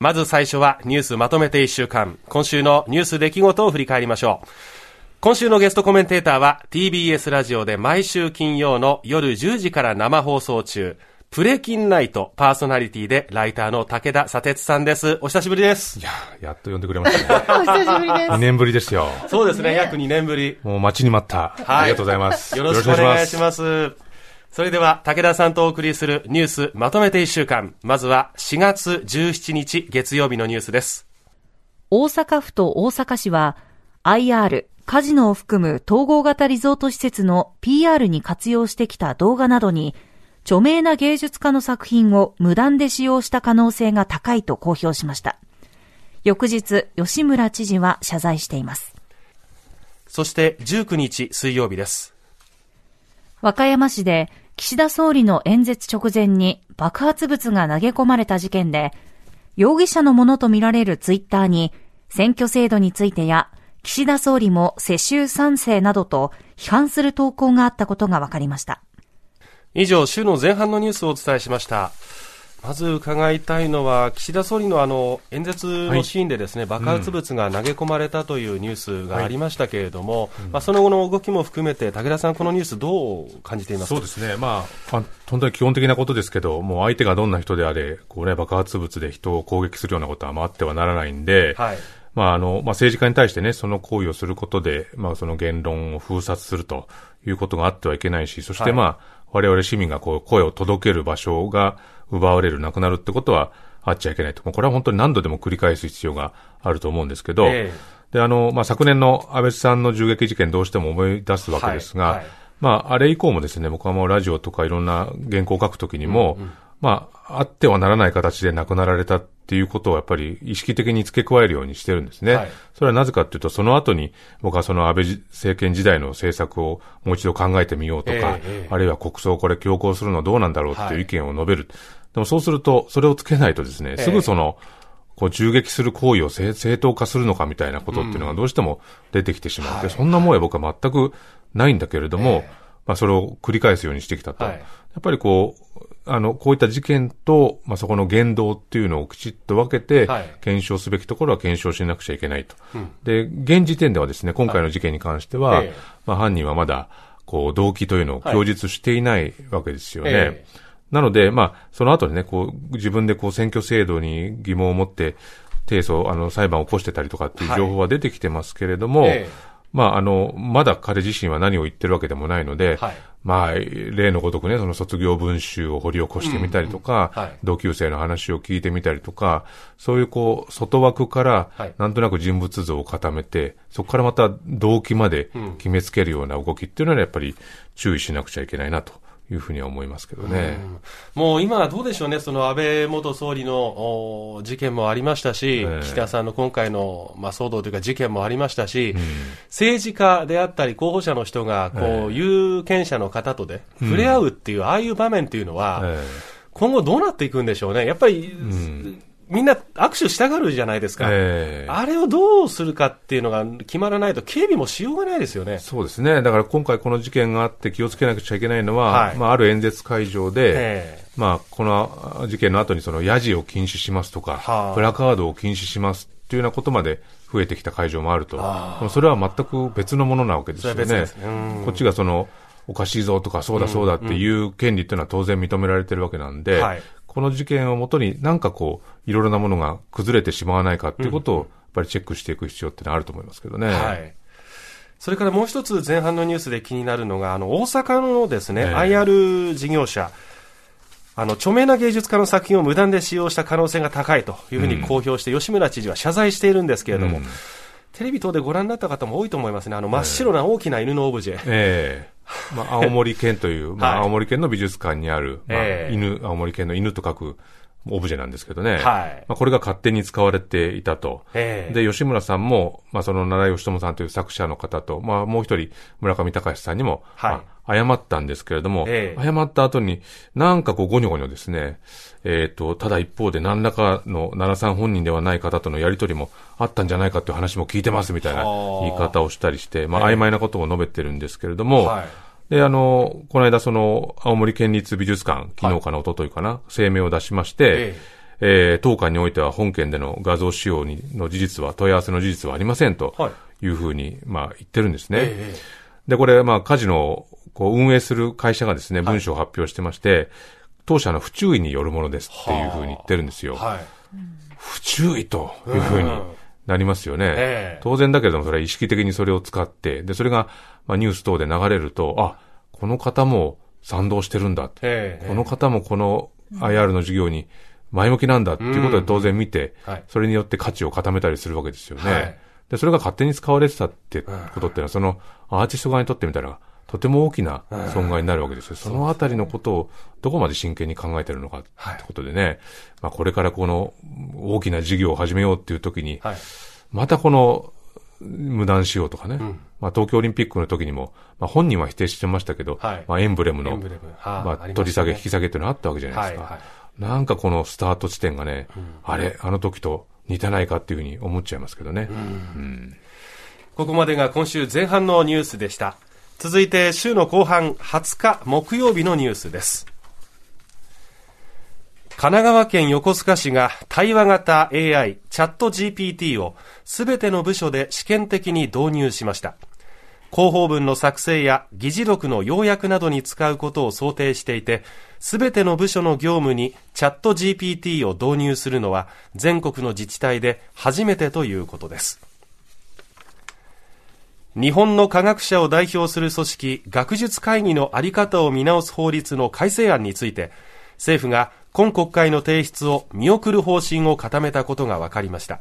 まず最初はニュースまとめて一週間。今週のニュース出来事を振り返りましょう。今週のゲストコメンテーターは TBS ラジオで毎週金曜の夜10時から生放送中、プレキンナイトパーソナリティでライターの武田砂鉄さんです。お久しぶりです。いや、やっと呼んでくれましたね。お久しぶりです。2年ぶりですよ。そうですね、約2年ぶり。もう待ちに待った。はい。ありがとうございます。よろしくお願いします。それでは武田さんとお送りするニュースまとめて1週間。まずは4月17日月曜日のニュースです。大阪府と大阪市は IR カジノを含む統合型リゾート施設の PR に活用してきた動画などに著名な芸術家の作品を無断で使用した可能性が高いと公表しました。翌日、吉村知事は謝罪しています。そして19日水曜日です。和歌山市で岸田総理の演説直前に爆発物が投げ込まれた事件で、容疑者のものとみられるツイッターに選挙制度についてや岸田総理も世襲賛成などと批判する投稿があったことが分かりました。以上、週の前半のニュースをお伝えしました。まず伺いたいのは、岸田総理のあの演説のシーンでですね、はい、爆発物が投げ込まれたというニュースがありましたけれども、はいまあ、その後の動きも含めて、武田さん、このニュース、どう感じています？そうですね、まあ、本当に基本的なことですけど、もう相手がどんな人であれ、こうね、爆発物で人を攻撃するようなことはあってはならないんで、はい。まああのまあ、政治家に対してね、その行為をすることで、まあ、その言論を封殺するということがあってはいけないし、そしてまあ、はい我々市民がこう声を届ける場所が奪われる、なくなるってことはあっちゃいけないと。これは本当に何度でも繰り返す必要があると思うんですけど、えー、で、あの、まあ、昨年の安倍さんの銃撃事件どうしても思い出すわけですが、はいはい、まあ、あれ以降もですね、僕はもうラジオとかいろんな原稿を書くときにも、うんうんまあ、あってはならない形で亡くなられたっていうことをやっぱり意識的に付け加えるようにしてるんですね。はい、それはなぜかというと、その後に僕はその安倍政権時代の政策をもう一度考えてみようとか、えー、あるいは国葬これ強行するのはどうなんだろうっていう意見を述べる。はい、でもそうすると、それをつけないとですね、すぐその、こう銃撃する行為を正当化するのかみたいなことっていうのがどうしても出てきてしまって、うん、そんなもんや僕は全くないんだけれども、えー、まあそれを繰り返すようにしてきたと。はい、やっぱりこう、あの、こういった事件と、まあ、そこの言動っていうのをきちっと分けて、検証すべきところは検証しなくちゃいけないと。はい、で、現時点ではですね、今回の事件に関しては、はい、まあ、犯人はまだ、こう、動機というのを供述していないわけですよね。はいなので、まあ、その後にね、こう、自分でこう、選挙制度に疑問を持って、提訴、あの、裁判を起こしてたりとかっていう情報は出てきてますけれども、えまあ、あの、まだ彼自身は何を言ってるわけでもないので、はい、まあ、例のごとくね、その卒業文集を掘り起こしてみたりとか、うん。うんはい、同級生の話を聞いてみたりとか、そういうこう、外枠から、なんとなく人物像を固めて、そこからまた動機まで決めつけるような動きっていうのはやっぱり注意しなくちゃいけないなと。いうふうには思いますけどね。うもう今はどうでしょうね、その安倍元総理の事件もありましたし、えー、岸田さんの今回の、まあ、騒動というか事件もありましたし、うん、政治家であったり候補者の人がこう、えー、有権者の方とで触れ合うっていう、うん、ああいう場面っていうのは、えー、今後どうなっていくんでしょうね。やっぱり、うん。みんな握手したがるじゃないですか、えー、あれをどうするかっていうのが決まらないと、警備もしようがないですよね。そうですね、だから今回、この事件があって気をつけなくちゃいけないのは、はい、まあ、ある演説会場で、えー、まあ、この事件の後にそのヤジを禁止しますとか、はあ、プラカードを禁止しますっていうようなことまで増えてきた会場もあると、それは全く別のものなわけですよね。ねこっちがそのおかしいぞとか、そうだそうだっていう権利っていうのは当然認められてるわけなんで、はい、この事件をもとになんかこう、いろいろなものが崩れてしまわないかっていうことを、やっぱりチェックしていく必要ってのはあると思いますけどね。はい。それからもう一つ前半のニュースで気になるのが、あの、大阪のですね、えー、IR 事業者、あの、著名な芸術家の作品を無断で使用した可能性が高いというふうに公表して、うん、吉村知事は謝罪しているんですけれども、うん、テレビ等でご覧になった方も多いと思いますね。あの、真っ白な大きな犬のオブジェ。えー、まあ、青森県という、まあ、青森県の美術館にある、まあ、犬、青森県の犬と書くオブジェなんですけどね。はい。まあ、これが勝手に使われていたと。で、吉村さんも、まあ、その奈良義智さんという作者の方と、まあ、もう一人、村上隆さんにも、はい。まあ、謝ったんですけれども、謝った後に、なんかこう、ゴニョゴニョですね、えっ、ー、と、ただ一方で何らかの奈良さん本人ではない方とのやりとりもあったんじゃないかという話も聞いてますみたいな言い方をしたりして、まあ、曖昧なことを述べてるんですけれども、はいで、あの、この間その、青森県立美術館、昨日かな、はい、一昨日かな、声明を出しまして、ええー、当館においては本件での画像使用にの事実は、問い合わせの事実はありませんとい。うふうに、まあ、言ってるんですね。えー、で、これ、まあ、カジノをこう運営する会社がですね、文書を発表してまして、はい、当社の不注意によるものですっていうふうに言ってるんですよ。はい、不注意というふうになりますよね。えー、当然だけれども、それは意識的にそれを使って、で、それが、まあ、ニュース等で流れると、あ、この方も賛同してるんだ。えー、この方もこの IR の事業に前向きなんだっていうことで当然見て、うんはい、それによって価値を固めたりするわけですよね。はい、で、それが勝手に使われてたってことっていうのは、そのアーティスト側にとってみたら、とても大きな損害になるわけですよ。そのあたりのことをどこまで真剣に考えてるのかってことでね、はい、まあこれからこの大きな事業を始めようっていう時に、またこの無断使用とかね、うん、まあ東京オリンピックの時にも、まあ本人は否定してましたけど、はい、まあエンブレムの、まあ取り下げ、引き下げっていうのがあったわけじゃないですか。はいはい、なんかこのスタート地点がね、うん、あれ、あの時と似てないかっていうふうに思っちゃいますけどね。うん、ここまでが今週前半のニュースでした。続いて週の後半20日木曜日のニュースです。神奈川県横須賀市が対話型 AI チャット GPT をすべての部署で試験的に導入しました。広報文の作成や議事録の要約などに使うことを想定していて、すべての部署の業務にチャット GPT を導入するのは全国の自治体で初めてということです。日本の科学者を代表する組織学術会議の在り方を見直す法律の改正案について政府が今国会の提出を見送る方針を固めたことが分かりました。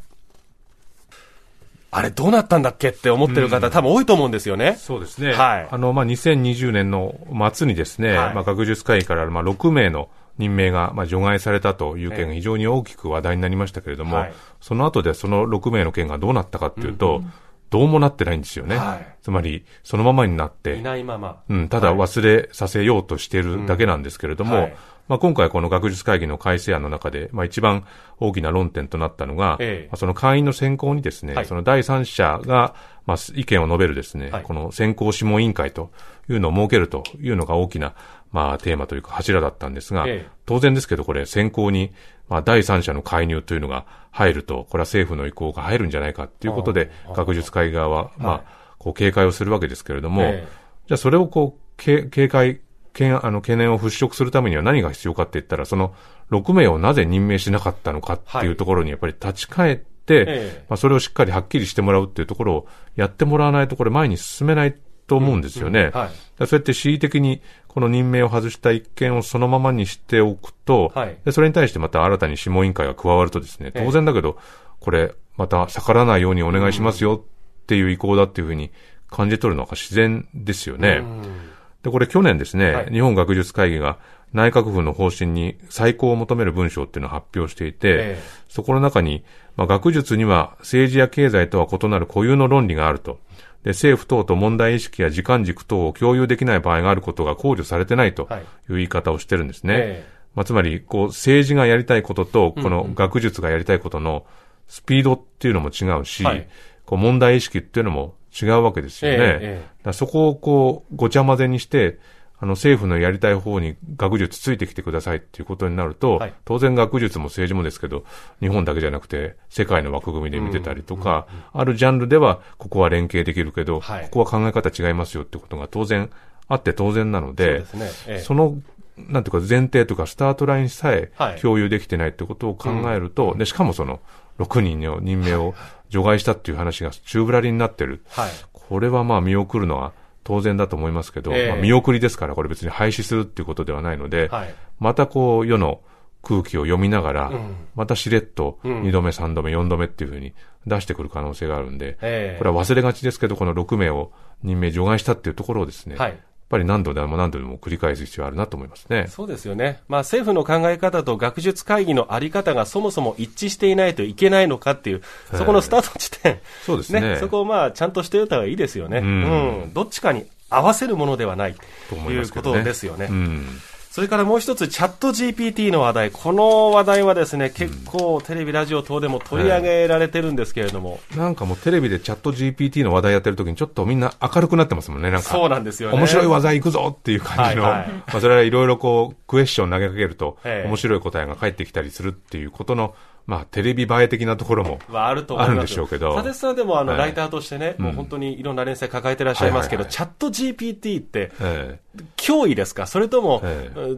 あれどうなったんだっけって思ってる方、うん、多分多いと思うんですよね。そうですね。はい。あの、まあ、2020年の末にですね、はい、まあ、学術会議から、まあ、6名の任命が、まあ、除外されたという件が非常に大きく話題になりましたけれども、はい、その後でその6名の件がどうなったかっていうと、うんどうもなってないんですよね。はい、つまり、そのままになって、いないまま。うん、ただ忘れさせようとしているだけなんですけれども、はい、まあ、今回この学術会議の改正案の中で、まあ、一番大きな論点となったのが、ええ、その会員の選考にですね、はい、その第三者が、まあ、意見を述べるですね、この選考諮問委員会というのを設けるというのが大きな、まあ、テーマというか柱だったんですが、え、当然ですけど、これ選考に、まあ、第三者の介入というのが入ると、これは政府の意向が入るんじゃないかということで、学術会側は、まあ、こう警戒をするわけですけれども、じゃあそれをこう、警戒、あの懸念を払拭するためには何が必要かって言ったら、その6名をなぜ任命しなかったのかっていうところにやっぱり立ち返って、まあ、それをしっかりはっきりしてもらうっていうところをやってもらわないと、これ前に進めないと思うんですよね。うんうんはい、そうやって恣意的にこの任命を外した一件をそのままにしておくと、はい、でそれに対してまた新たに諮問委員会が加わるとですね、当然だけど、これ、また逆らわないようにお願いしますよっていう意向だっていうふうに感じ取るのが自然ですよね。で、これ去年ですね、はい、日本学術会議が内閣府の方針に再考を求める文章っていうのを発表していて、えそこの中に、まあ、学術には政治や経済とは異なる固有の論理があると。で、政府等と問題意識や時間軸等を共有できない場合があることが考慮されてないとい。う言い方をしてるんですね。はいえ。まあ、つまり、こう、政治がやりたいことと、この学術がやりたいことのスピードっていうのも違うし、はい、こう問題意識っていうのも違うわけですよね。ええ、そこをこう、ごちゃ混ぜにして、あの、政府のやりたい方に学術ついてきてくださいっていうことになると、はい、当然学術も政治もですけど、日本だけじゃなくて、世界の枠組みで見てたりとか、あるジャンルでは、ここは連携できるけど、はい、ここは考え方違いますよってことが当然あって当然なので、そ、ね。ええ、の、なんていうか前提とかスタートラインさえ共有できてないってことを考えると、はい、で、しかもその、6人の任命を除外したっていう話が宙ぶらりになってる。はい、これはまあ見送るのは、当然だと思いますけど、えー、まあ、見送りですから、これ別に廃止するっていうことではないので、はい、またこう、世の空気を読みながら、うん、またしれっと2度目、3度目、4度目っていうふうに出してくる可能性があるんで、えー、これは忘れがちですけど、この6名を任命除外したっていうところをですね、はい、っぱり何度でも何度でも繰り返す必要あるなと思いますね。そうですよね。まあ政府の考え方と学術会議のあり方がそもそも一致していないといけないのかっていう、そこのスタート地点。そうですね、ね、そこをまあちゃんとしておいた方がいいですよね。うん、うん、どっちかに合わせるものではないということですよね。ねうんそれからもう一つ、チャット GPT の話題。この話題はですね、結構テレビ、ラジオ等でも取り上げられてるんですけれども。なんかもうテレビでチャット GPT の話題やってる時にちょっとみんな明るくなってますもんね、なんか。そうなんですよね。面白い話題行くぞっていう感じの、はいはい、まあそれはいろいろこう、クエスチョン投げかけると、面白い答えが返ってきたりするっていうことの、まあ、テレビ映え的なところもあるんでしょうけど。佐さんでもあの、ライターとしてね、もう本当にいろんな連載抱えてらっしゃいますけど、チャット GPT って、脅威ですか？それとも、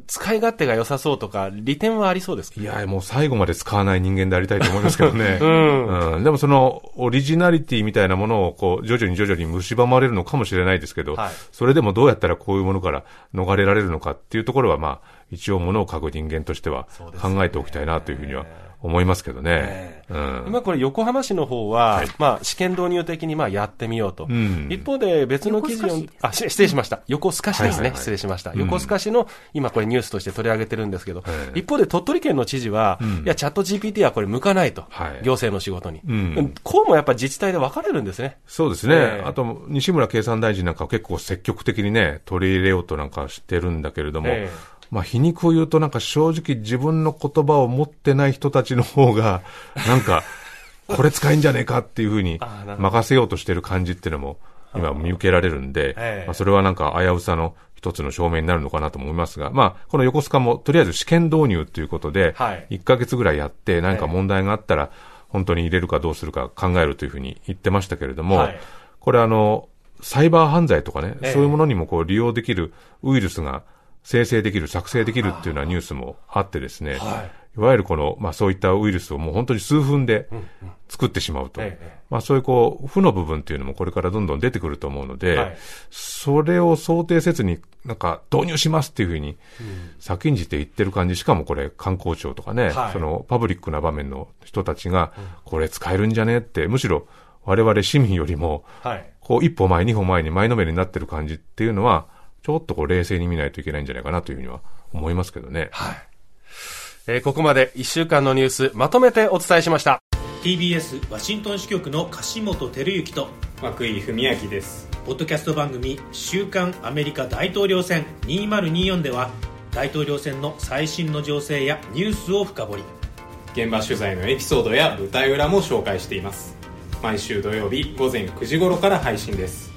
使い勝手が良さそうとか、利点はありそうですか？いや、もう最後まで使わない人間でありたいと思いますけどね。うん、うん。でもその、オリジナリティみたいなものを、こう、徐々に徐々に蝕まれるのかもしれないですけど、はい、それでもどうやったらこういうものから逃れられるのかっていうところは、まあ、一応ものを書く人間としては考えておきたいなというふうには思いますけどね。うん、今これ横浜市の方は、はい、まあ試験導入的にまあやってみようと。うん、一方で別の記事を、あ、失礼しました。横須賀市ですね。失礼しました。横須賀市の今これニュースとして取り上げてるんですけど、一方で鳥取県の知事は、いや、チャット GPT はこれ向かないと。行政の仕事に。こうもやっぱ自治体で分かれるんですね。そうですね。あと、西村経産大臣なんか結構積極的にね、取り入れようとなんかしてるんだけれども、まあ、皮肉を言うとなんか正直自分の言葉を持ってない人たちの方が、なんか、これ使えんじゃねえかっていうふうに任せようとしてる感じっていうのも今見受けられるんで、まあ、それはなんか危うさの一つの証明になるのかなと思いますが、まあ、この横須賀もとりあえず試験導入ということで、1ヶ月ぐらいやって何か問題があったら本当に入れるかどうするか考えるというふうに言ってましたけれども、これあの、サイバー犯罪とかね、そういうものにもこう利用できるウイルスが生成できる、作成できるっていうようなニュースもあってですね、はい、いわゆるこの、まあそういったウイルスをもう本当に数分で作ってしまうと。まあそういうこう、負の部分っていうのもこれからどんどん出てくると思うので、はい、それを想定せずになんか導入しますっていうふうに先んじて言ってる感じ、しかもこれ観光庁とかね、はい、そのパブリックな場面の人たちが、これ使えるんじゃねって、むしろ我々市民よりも、こう一歩前、二歩前に前のめりになってる感じっていうのは、ちょっとこう冷静に見ないといけないんじゃないかなというふうには思いますけどね。はい。えー、ここまで1週間のニュースまとめてお伝えしました。TBS ワシントン支局の樫本照之と涌井文明ですポッドキャスト番組「週刊アメリカ大統領選2024」では大統領選の最新の情勢やニュースを深掘り現場取材のエピソードや舞台裏も紹介しています毎週土曜日午前9時頃から配信です